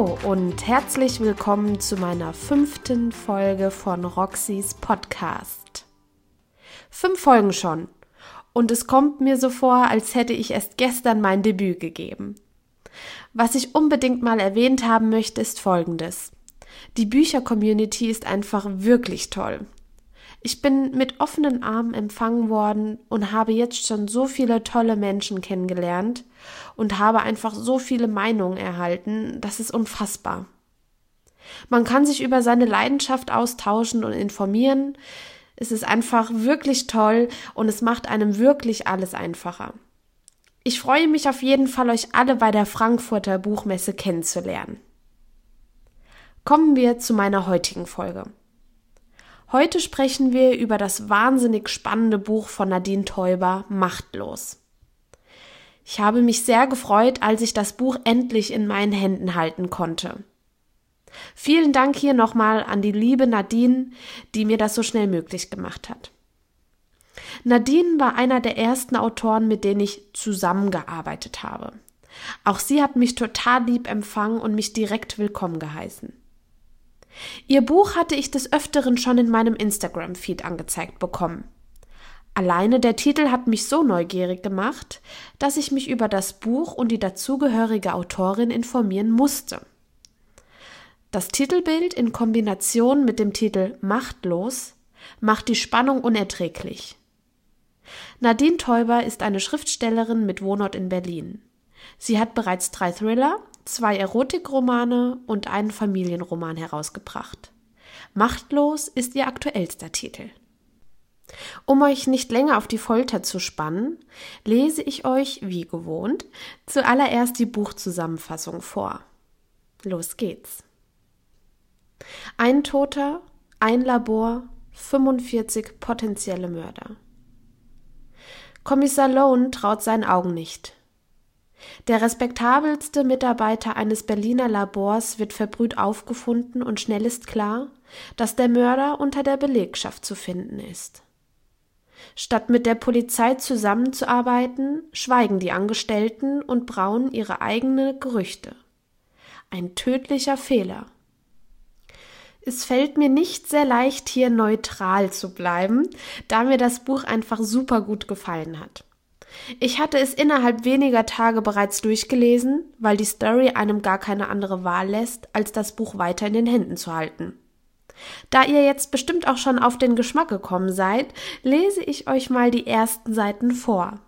Hallo und herzlich willkommen zu meiner fünften Folge von Roxys Podcast. Fünf Folgen schon. Und es kommt mir so vor, als hätte ich erst gestern mein Debüt gegeben. Was ich unbedingt mal erwähnt haben möchte, ist Folgendes. Die Bücher-Community ist einfach wirklich toll. Ich bin mit offenen Armen empfangen worden und habe jetzt schon so viele tolle Menschen kennengelernt und habe einfach so viele Meinungen erhalten, das ist unfassbar. Man kann sich über seine Leidenschaft austauschen und informieren. Es ist einfach wirklich toll und es macht einem wirklich alles einfacher. Ich freue mich auf jeden Fall, euch alle bei der Frankfurter Buchmesse kennenzulernen. Kommen wir zu meiner heutigen Folge. Heute sprechen wir über das wahnsinnig spannende Buch von Nadine Teuber Machtlos. Ich habe mich sehr gefreut, als ich das Buch endlich in meinen Händen halten konnte. Vielen Dank hier nochmal an die liebe Nadine, die mir das so schnell möglich gemacht hat. Nadine war einer der ersten Autoren, mit denen ich zusammengearbeitet habe. Auch sie hat mich total lieb empfangen und mich direkt willkommen geheißen. Ihr Buch hatte ich des Öfteren schon in meinem Instagram-Feed angezeigt bekommen. Alleine der Titel hat mich so neugierig gemacht, dass ich mich über das Buch und die dazugehörige Autorin informieren musste. Das Titelbild in Kombination mit dem Titel Machtlos macht die Spannung unerträglich. Nadine Teuber ist eine Schriftstellerin mit Wohnort in Berlin. Sie hat bereits drei Thriller, zwei Erotikromane und einen Familienroman herausgebracht. Machtlos ist ihr aktuellster Titel. Um euch nicht länger auf die Folter zu spannen, lese ich euch, wie gewohnt, zuallererst die Buchzusammenfassung vor. Los geht's. Ein Toter, ein Labor, 45 potenzielle Mörder. Kommissar Lone traut seinen Augen nicht. Der respektabelste Mitarbeiter eines Berliner Labors wird verbrüht aufgefunden und schnell ist klar, dass der Mörder unter der Belegschaft zu finden ist. Statt mit der Polizei zusammenzuarbeiten, schweigen die Angestellten und brauen ihre eigenen Gerüchte. Ein tödlicher Fehler. Es fällt mir nicht sehr leicht, hier neutral zu bleiben, da mir das Buch einfach super gut gefallen hat. Ich hatte es innerhalb weniger Tage bereits durchgelesen, weil die Story einem gar keine andere Wahl lässt, als das Buch weiter in den Händen zu halten. Da ihr jetzt bestimmt auch schon auf den Geschmack gekommen seid, lese ich euch mal die ersten Seiten vor.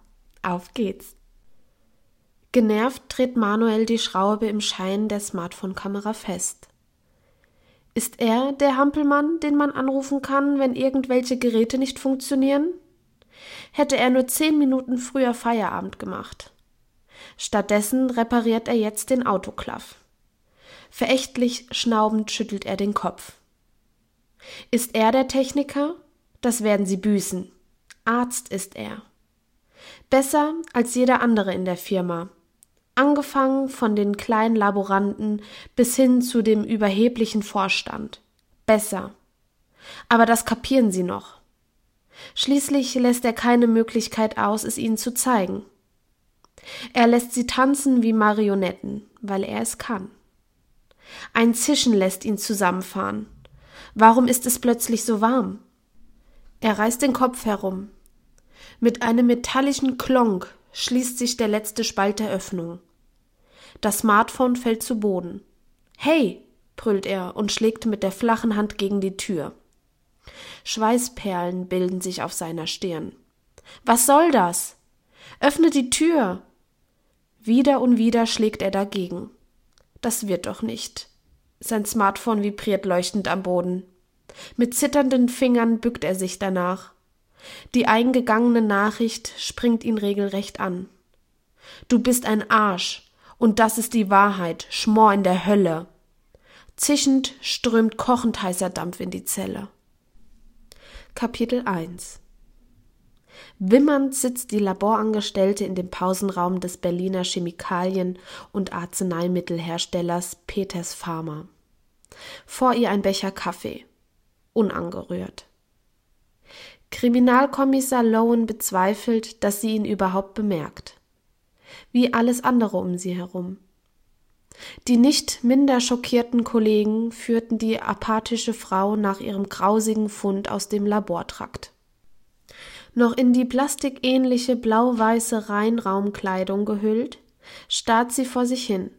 Auf geht's. Genervt dreht Manuel die Schraube im Schein der Smartphone-Kamera fest. Ist er der Hampelmann, den man anrufen kann, wenn irgendwelche Geräte nicht funktionieren? hätte er nur zehn Minuten früher Feierabend gemacht. Stattdessen repariert er jetzt den Autoklaff. Verächtlich schnaubend schüttelt er den Kopf. Ist er der Techniker? Das werden sie büßen. Arzt ist er. Besser als jeder andere in der Firma. Angefangen von den kleinen Laboranten bis hin zu dem überheblichen Vorstand. Besser. Aber das kapieren sie noch. Schließlich lässt er keine Möglichkeit aus, es ihnen zu zeigen. Er lässt sie tanzen wie Marionetten, weil er es kann. Ein Zischen lässt ihn zusammenfahren. Warum ist es plötzlich so warm? Er reißt den Kopf herum. Mit einem metallischen Klonk schließt sich der letzte Spalt der Öffnung. Das Smartphone fällt zu Boden. Hey! brüllt er und schlägt mit der flachen Hand gegen die Tür. Schweißperlen bilden sich auf seiner Stirn. Was soll das? Öffne die Tür. Wieder und wieder schlägt er dagegen. Das wird doch nicht. Sein Smartphone vibriert leuchtend am Boden. Mit zitternden Fingern bückt er sich danach. Die eingegangene Nachricht springt ihn regelrecht an. Du bist ein Arsch, und das ist die Wahrheit, Schmor in der Hölle. Zischend strömt kochend heißer Dampf in die Zelle. Kapitel 1 Wimmernd sitzt die Laborangestellte in dem Pausenraum des Berliner Chemikalien- und Arzneimittelherstellers Peters Pharma. Vor ihr ein Becher Kaffee. Unangerührt. Kriminalkommissar Lowen bezweifelt, dass sie ihn überhaupt bemerkt. Wie alles andere um sie herum. Die nicht minder schockierten Kollegen führten die apathische Frau nach ihrem grausigen Fund aus dem Labortrakt. Noch in die plastikähnliche blau-weiße Reinraumkleidung gehüllt, starrt sie vor sich hin.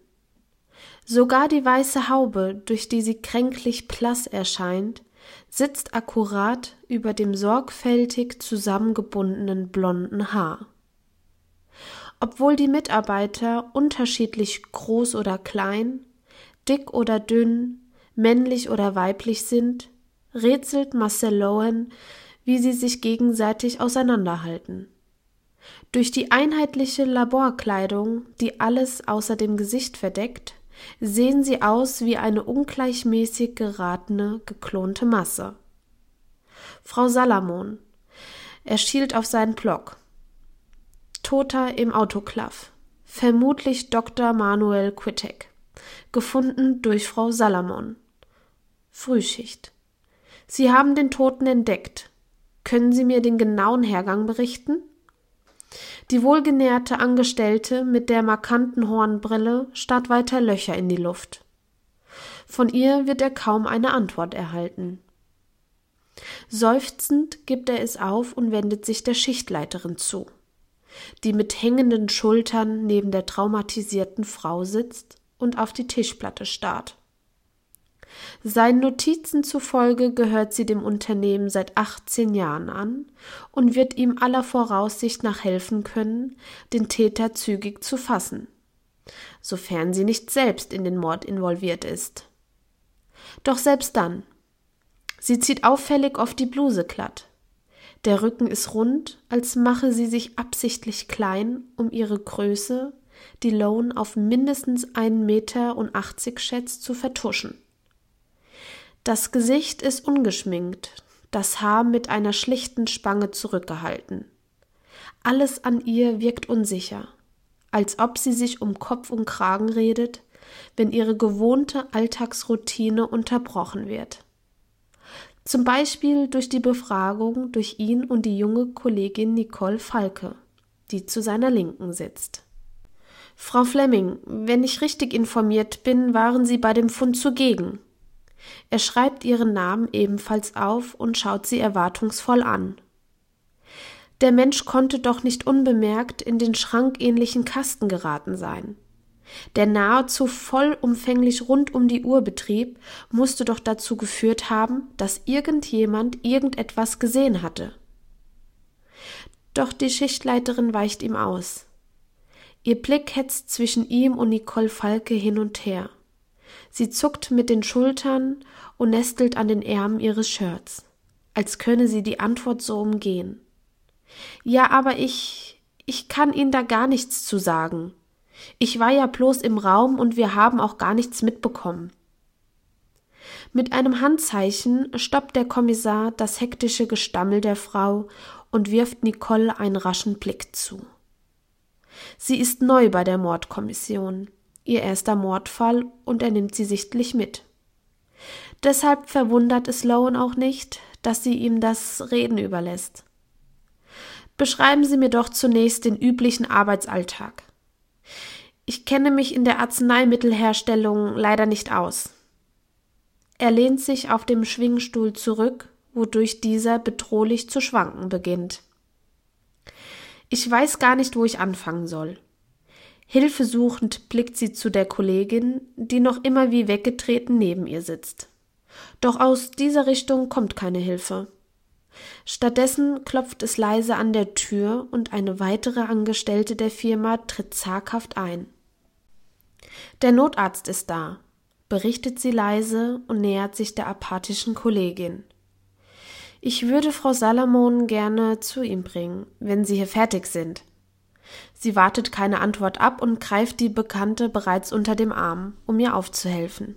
Sogar die weiße Haube, durch die sie kränklich blass erscheint, sitzt akkurat über dem sorgfältig zusammengebundenen blonden Haar. Obwohl die Mitarbeiter unterschiedlich groß oder klein, dick oder dünn, männlich oder weiblich sind, rätselt Marcel Lowen, wie sie sich gegenseitig auseinanderhalten. Durch die einheitliche Laborkleidung, die alles außer dem Gesicht verdeckt, sehen sie aus wie eine ungleichmäßig geratene, geklonte Masse. Frau Salamon. Er schielt auf seinen Block. Toter im Autoklav. Vermutlich Dr. Manuel Quittek. Gefunden durch Frau Salamon. Frühschicht. Sie haben den Toten entdeckt. Können Sie mir den genauen Hergang berichten? Die wohlgenährte Angestellte mit der markanten Hornbrille starrt weiter Löcher in die Luft. Von ihr wird er kaum eine Antwort erhalten. Seufzend gibt er es auf und wendet sich der Schichtleiterin zu, die mit hängenden Schultern neben der traumatisierten Frau sitzt und auf die Tischplatte starrt. Seinen Notizen zufolge gehört sie dem Unternehmen seit 18 Jahren an und wird ihm aller Voraussicht nach helfen können, den Täter zügig zu fassen, sofern sie nicht selbst in den Mord involviert ist. Doch selbst dann. Sie zieht auffällig oft die Bluse glatt. Der Rücken ist rund, als mache sie sich absichtlich klein, um ihre Größe, die Lone auf mindestens einen Meter und achtzig schätzt, zu vertuschen. Das Gesicht ist ungeschminkt, das Haar mit einer schlichten Spange zurückgehalten. Alles an ihr wirkt unsicher, als ob sie sich um Kopf und Kragen redet, wenn ihre gewohnte Alltagsroutine unterbrochen wird. Zum Beispiel durch die Befragung durch ihn und die junge Kollegin Nicole Falke, die zu seiner Linken sitzt. Frau Fleming, wenn ich richtig informiert bin, waren Sie bei dem Fund zugegen. Er schreibt ihren Namen ebenfalls auf und schaut sie erwartungsvoll an. Der Mensch konnte doch nicht unbemerkt in den schrankähnlichen Kasten geraten sein. Der nahezu vollumfänglich rund um die Uhr Betrieb musste doch dazu geführt haben, dass irgendjemand irgendetwas gesehen hatte. Doch die Schichtleiterin weicht ihm aus. Ihr Blick hetzt zwischen ihm und Nicole Falke hin und her. Sie zuckt mit den Schultern und nestelt an den Ärmen ihres Shirts, als könne sie die Antwort so umgehen. Ja, aber ich, ich kann Ihnen da gar nichts zu sagen. Ich war ja bloß im Raum und wir haben auch gar nichts mitbekommen. Mit einem Handzeichen stoppt der Kommissar das hektische Gestammel der Frau und wirft Nicole einen raschen Blick zu. Sie ist neu bei der Mordkommission ihr erster Mordfall und er nimmt sie sichtlich mit. Deshalb verwundert es Lowen auch nicht, dass sie ihm das Reden überlässt. Beschreiben Sie mir doch zunächst den üblichen Arbeitsalltag. Ich kenne mich in der Arzneimittelherstellung leider nicht aus. Er lehnt sich auf dem Schwingstuhl zurück, wodurch dieser bedrohlich zu schwanken beginnt. Ich weiß gar nicht, wo ich anfangen soll. Hilfesuchend blickt sie zu der Kollegin, die noch immer wie weggetreten neben ihr sitzt. Doch aus dieser Richtung kommt keine Hilfe. Stattdessen klopft es leise an der Tür und eine weitere Angestellte der Firma tritt zaghaft ein. Der Notarzt ist da, berichtet sie leise und nähert sich der apathischen Kollegin. Ich würde Frau Salamon gerne zu ihm bringen, wenn Sie hier fertig sind. Sie wartet keine Antwort ab und greift die Bekannte bereits unter dem Arm, um ihr aufzuhelfen.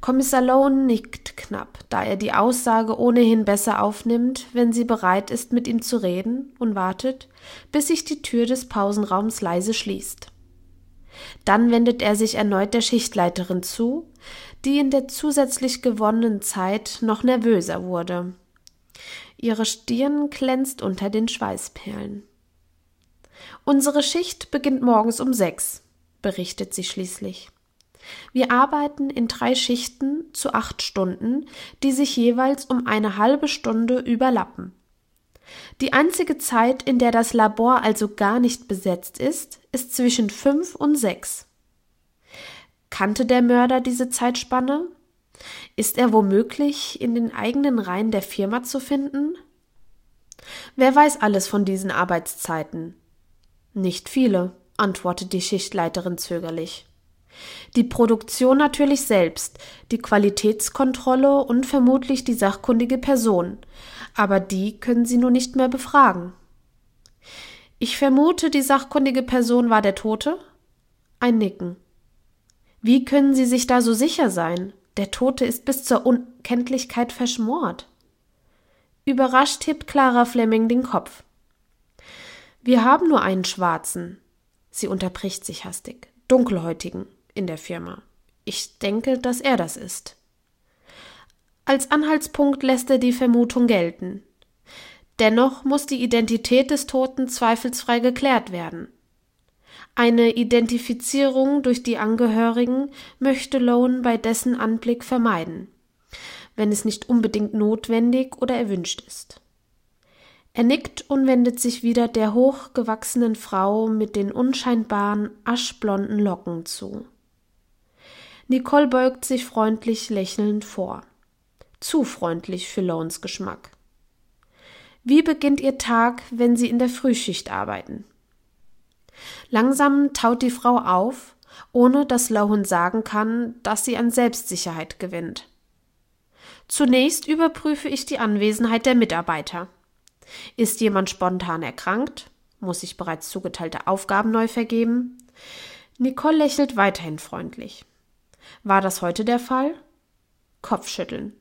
Kommissar Lone nickt knapp, da er die Aussage ohnehin besser aufnimmt, wenn sie bereit ist, mit ihm zu reden, und wartet, bis sich die Tür des Pausenraums leise schließt. Dann wendet er sich erneut der Schichtleiterin zu, die in der zusätzlich gewonnenen Zeit noch nervöser wurde. Ihre Stirn glänzt unter den Schweißperlen. Unsere Schicht beginnt morgens um sechs. berichtet sie schließlich. Wir arbeiten in drei Schichten zu acht Stunden, die sich jeweils um eine halbe Stunde überlappen. Die einzige Zeit, in der das Labor also gar nicht besetzt ist, ist zwischen fünf und sechs. Kannte der Mörder diese Zeitspanne? Ist er womöglich in den eigenen Reihen der Firma zu finden? Wer weiß alles von diesen Arbeitszeiten? Nicht viele, antwortet die Schichtleiterin zögerlich. Die Produktion natürlich selbst, die Qualitätskontrolle und vermutlich die sachkundige Person, aber die können Sie nur nicht mehr befragen. Ich vermute, die sachkundige Person war der Tote? Ein Nicken. Wie können Sie sich da so sicher sein? Der Tote ist bis zur Unkenntlichkeit verschmort. Überrascht hebt Clara Fleming den Kopf. Wir haben nur einen Schwarzen. Sie unterbricht sich hastig. Dunkelhäutigen in der Firma. Ich denke, dass er das ist. Als Anhaltspunkt lässt er die Vermutung gelten. Dennoch muss die Identität des Toten zweifelsfrei geklärt werden. Eine Identifizierung durch die Angehörigen möchte Lone bei dessen Anblick vermeiden, wenn es nicht unbedingt notwendig oder erwünscht ist. Er nickt und wendet sich wieder der hochgewachsenen Frau mit den unscheinbaren, aschblonden Locken zu. Nicole beugt sich freundlich lächelnd vor. Zu freundlich für Lones Geschmack. Wie beginnt Ihr Tag, wenn Sie in der Frühschicht arbeiten? Langsam taut die Frau auf, ohne dass Lohan sagen kann, dass sie an Selbstsicherheit gewinnt. Zunächst überprüfe ich die Anwesenheit der Mitarbeiter. Ist jemand spontan erkrankt? Muss ich bereits zugeteilte Aufgaben neu vergeben? Nicole lächelt weiterhin freundlich. War das heute der Fall? Kopfschütteln.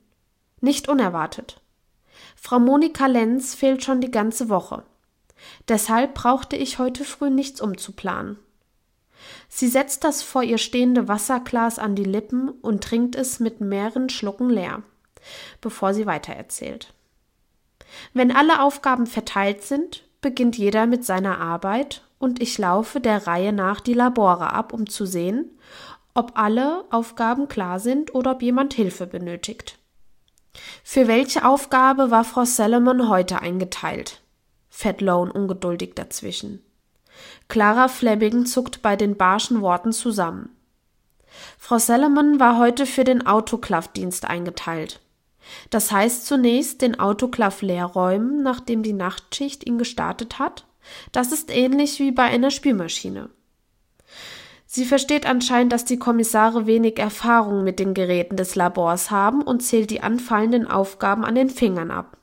Nicht unerwartet. Frau Monika Lenz fehlt schon die ganze Woche. Deshalb brauchte ich heute früh nichts umzuplanen. Sie setzt das vor ihr stehende Wasserglas an die Lippen und trinkt es mit mehreren Schlucken leer, bevor sie weitererzählt. Wenn alle Aufgaben verteilt sind, beginnt jeder mit seiner Arbeit und ich laufe der Reihe nach die Labore ab, um zu sehen, ob alle Aufgaben klar sind oder ob jemand Hilfe benötigt. Für welche Aufgabe war Frau Salomon heute eingeteilt? Fett Lone ungeduldig dazwischen. Clara Fleming zuckt bei den barschen Worten zusammen. Frau Salomon war heute für den Autoklav-Dienst eingeteilt. Das heißt zunächst den Autoklav leerräumen, nachdem die Nachtschicht ihn gestartet hat. Das ist ähnlich wie bei einer Spülmaschine. Sie versteht anscheinend, dass die Kommissare wenig Erfahrung mit den Geräten des Labors haben und zählt die anfallenden Aufgaben an den Fingern ab.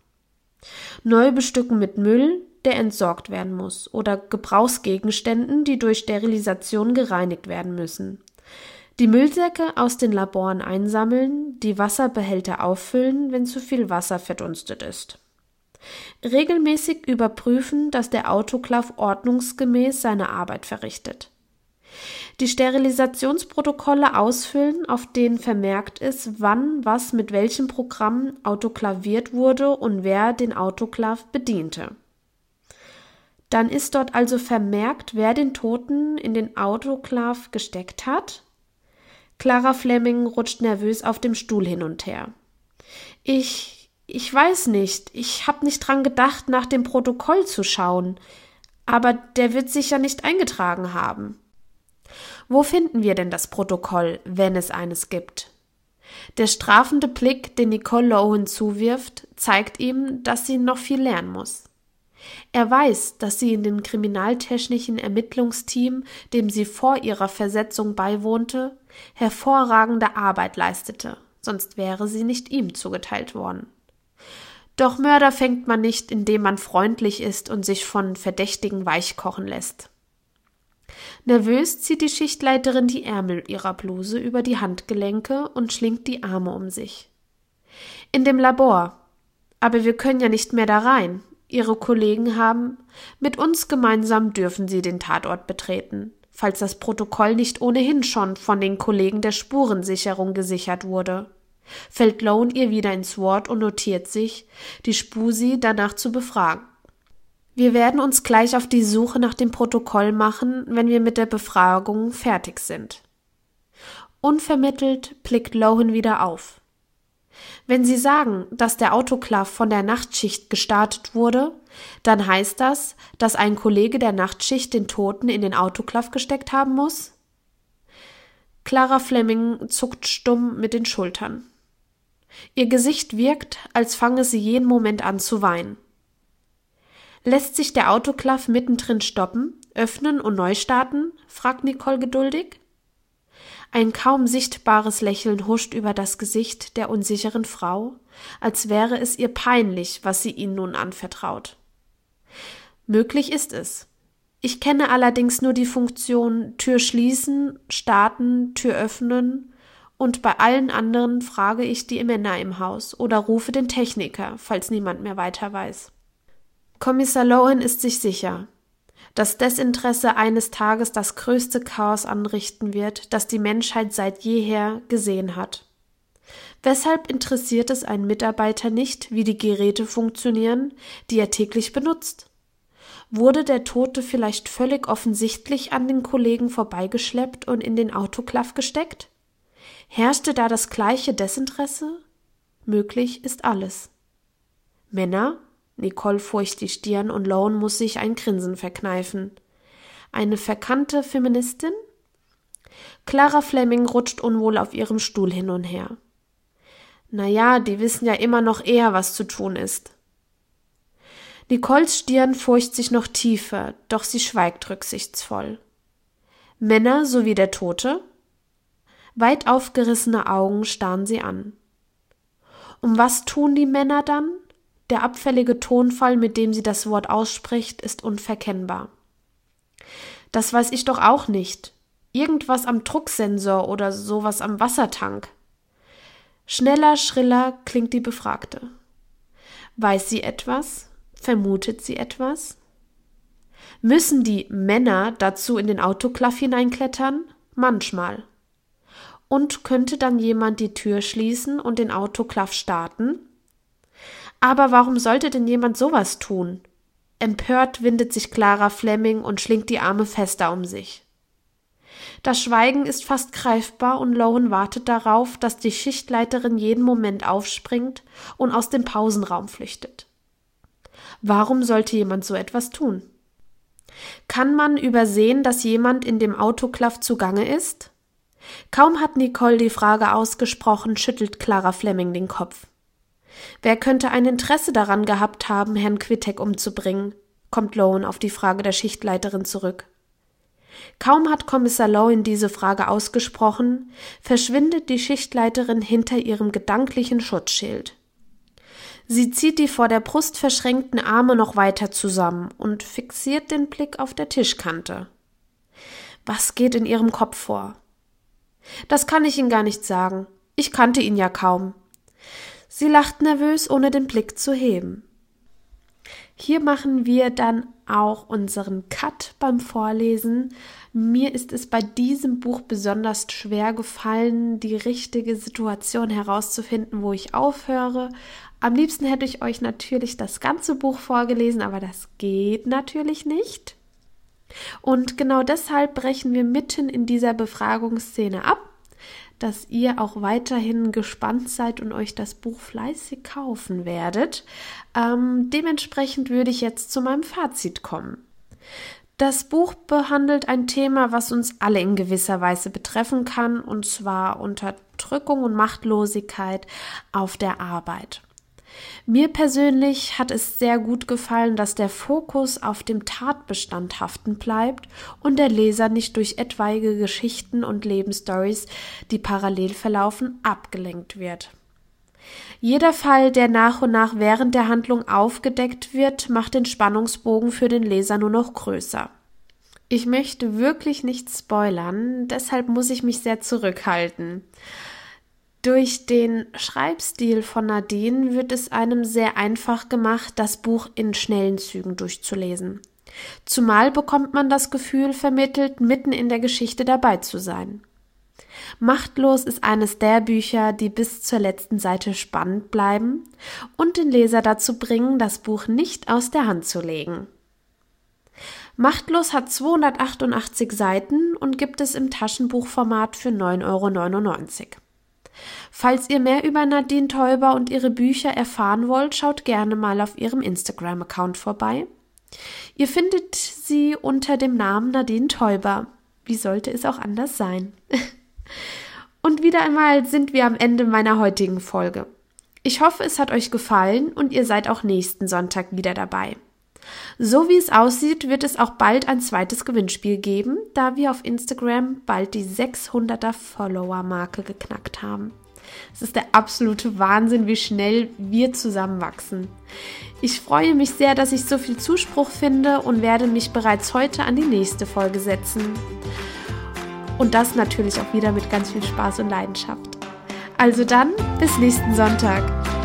Neu bestücken mit Müll, der entsorgt werden muss, oder Gebrauchsgegenständen, die durch Sterilisation gereinigt werden müssen. Die Müllsäcke aus den Laboren einsammeln, die Wasserbehälter auffüllen, wenn zu viel Wasser verdunstet ist. Regelmäßig überprüfen, dass der Autoklav ordnungsgemäß seine Arbeit verrichtet die Sterilisationsprotokolle ausfüllen, auf denen vermerkt ist, wann was mit welchem Programm autoklaviert wurde und wer den Autoklav bediente. Dann ist dort also vermerkt, wer den Toten in den Autoklav gesteckt hat. Clara Fleming rutscht nervös auf dem Stuhl hin und her. Ich, ich weiß nicht, ich hab nicht dran gedacht, nach dem Protokoll zu schauen. Aber der wird sich ja nicht eingetragen haben. Wo finden wir denn das Protokoll, wenn es eines gibt? Der strafende Blick, den Nicole Lowen zuwirft, zeigt ihm, dass sie noch viel lernen muss. Er weiß, dass sie in dem kriminaltechnischen Ermittlungsteam, dem sie vor ihrer Versetzung beiwohnte, hervorragende Arbeit leistete, sonst wäre sie nicht ihm zugeteilt worden. Doch Mörder fängt man nicht, indem man freundlich ist und sich von Verdächtigen weichkochen lässt. Nervös zieht die Schichtleiterin die Ärmel ihrer Bluse über die Handgelenke und schlingt die Arme um sich. In dem Labor. Aber wir können ja nicht mehr da rein. Ihre Kollegen haben. Mit uns gemeinsam dürfen Sie den Tatort betreten, falls das Protokoll nicht ohnehin schon von den Kollegen der Spurensicherung gesichert wurde. Fällt Lone ihr wieder ins Wort und notiert sich, die Spusi danach zu befragen. Wir werden uns gleich auf die Suche nach dem Protokoll machen, wenn wir mit der Befragung fertig sind. Unvermittelt blickt Lohan wieder auf. Wenn Sie sagen, dass der Autoklav von der Nachtschicht gestartet wurde, dann heißt das, dass ein Kollege der Nachtschicht den Toten in den Autoklav gesteckt haben muss? Clara Fleming zuckt stumm mit den Schultern. Ihr Gesicht wirkt, als fange sie jeden Moment an zu weinen. Lässt sich der Autoklav mittendrin stoppen, öffnen und neu starten? fragt Nicole geduldig. Ein kaum sichtbares Lächeln huscht über das Gesicht der unsicheren Frau, als wäre es ihr peinlich, was sie ihnen nun anvertraut. Möglich ist es. Ich kenne allerdings nur die Funktion Tür schließen, starten, Tür öffnen und bei allen anderen frage ich die Männer im Haus oder rufe den Techniker, falls niemand mehr weiter weiß. Kommissar Lohan ist sich sicher, dass Desinteresse eines Tages das größte Chaos anrichten wird, das die Menschheit seit jeher gesehen hat. Weshalb interessiert es einen Mitarbeiter nicht, wie die Geräte funktionieren, die er täglich benutzt? Wurde der Tote vielleicht völlig offensichtlich an den Kollegen vorbeigeschleppt und in den Autoklav gesteckt? Herrschte da das gleiche Desinteresse? Möglich ist alles. Männer? Nicole furcht die Stirn und Lone muss sich ein Grinsen verkneifen. Eine verkannte Feministin? Clara Fleming rutscht unwohl auf ihrem Stuhl hin und her. Na ja, die wissen ja immer noch eher, was zu tun ist. Nicoles Stirn furcht sich noch tiefer, doch sie schweigt rücksichtsvoll. Männer sowie der Tote? Weit aufgerissene Augen starren sie an. Um was tun die Männer dann? Der abfällige Tonfall, mit dem sie das Wort ausspricht, ist unverkennbar. Das weiß ich doch auch nicht. Irgendwas am Drucksensor oder sowas am Wassertank. Schneller, schriller klingt die Befragte. Weiß sie etwas? Vermutet sie etwas? Müssen die Männer dazu in den Autoklaff hineinklettern? Manchmal. Und könnte dann jemand die Tür schließen und den Autoklaff starten? Aber warum sollte denn jemand sowas tun? Empört windet sich Clara Fleming und schlingt die Arme fester um sich. Das Schweigen ist fast greifbar und Lohan wartet darauf, dass die Schichtleiterin jeden Moment aufspringt und aus dem Pausenraum flüchtet. Warum sollte jemand so etwas tun? Kann man übersehen, dass jemand in dem Autoklaff zugange ist? Kaum hat Nicole die Frage ausgesprochen, schüttelt Clara Fleming den Kopf. Wer könnte ein Interesse daran gehabt haben, Herrn Quittek umzubringen? kommt Lowen auf die Frage der Schichtleiterin zurück. Kaum hat Kommissar Lowen diese Frage ausgesprochen, verschwindet die Schichtleiterin hinter ihrem gedanklichen Schutzschild. Sie zieht die vor der Brust verschränkten Arme noch weiter zusammen und fixiert den Blick auf der Tischkante. Was geht in ihrem Kopf vor? Das kann ich Ihnen gar nicht sagen. Ich kannte ihn ja kaum. Sie lacht nervös, ohne den Blick zu heben. Hier machen wir dann auch unseren Cut beim Vorlesen. Mir ist es bei diesem Buch besonders schwer gefallen, die richtige Situation herauszufinden, wo ich aufhöre. Am liebsten hätte ich euch natürlich das ganze Buch vorgelesen, aber das geht natürlich nicht. Und genau deshalb brechen wir mitten in dieser Befragungsszene ab dass ihr auch weiterhin gespannt seid und euch das Buch fleißig kaufen werdet. Ähm, dementsprechend würde ich jetzt zu meinem Fazit kommen. Das Buch behandelt ein Thema, was uns alle in gewisser Weise betreffen kann, und zwar Unterdrückung und Machtlosigkeit auf der Arbeit. Mir persönlich hat es sehr gut gefallen, dass der Fokus auf dem Tatbestand haften bleibt und der Leser nicht durch etwaige Geschichten und Lebensstories, die parallel verlaufen, abgelenkt wird. Jeder Fall, der nach und nach während der Handlung aufgedeckt wird, macht den Spannungsbogen für den Leser nur noch größer. Ich möchte wirklich nicht spoilern, deshalb muss ich mich sehr zurückhalten. Durch den Schreibstil von Nadine wird es einem sehr einfach gemacht, das Buch in schnellen Zügen durchzulesen. Zumal bekommt man das Gefühl vermittelt, mitten in der Geschichte dabei zu sein. Machtlos ist eines der Bücher, die bis zur letzten Seite spannend bleiben und den Leser dazu bringen, das Buch nicht aus der Hand zu legen. Machtlos hat 288 Seiten und gibt es im Taschenbuchformat für 9,99 Euro. Falls ihr mehr über Nadine Täuber und ihre Bücher erfahren wollt, schaut gerne mal auf ihrem Instagram-Account vorbei. Ihr findet sie unter dem Namen Nadine Täuber. Wie sollte es auch anders sein? und wieder einmal sind wir am Ende meiner heutigen Folge. Ich hoffe, es hat euch gefallen und ihr seid auch nächsten Sonntag wieder dabei. So wie es aussieht, wird es auch bald ein zweites Gewinnspiel geben, da wir auf Instagram bald die 600er Follower-Marke geknackt haben. Es ist der absolute Wahnsinn, wie schnell wir zusammenwachsen. Ich freue mich sehr, dass ich so viel Zuspruch finde und werde mich bereits heute an die nächste Folge setzen. Und das natürlich auch wieder mit ganz viel Spaß und Leidenschaft. Also dann, bis nächsten Sonntag.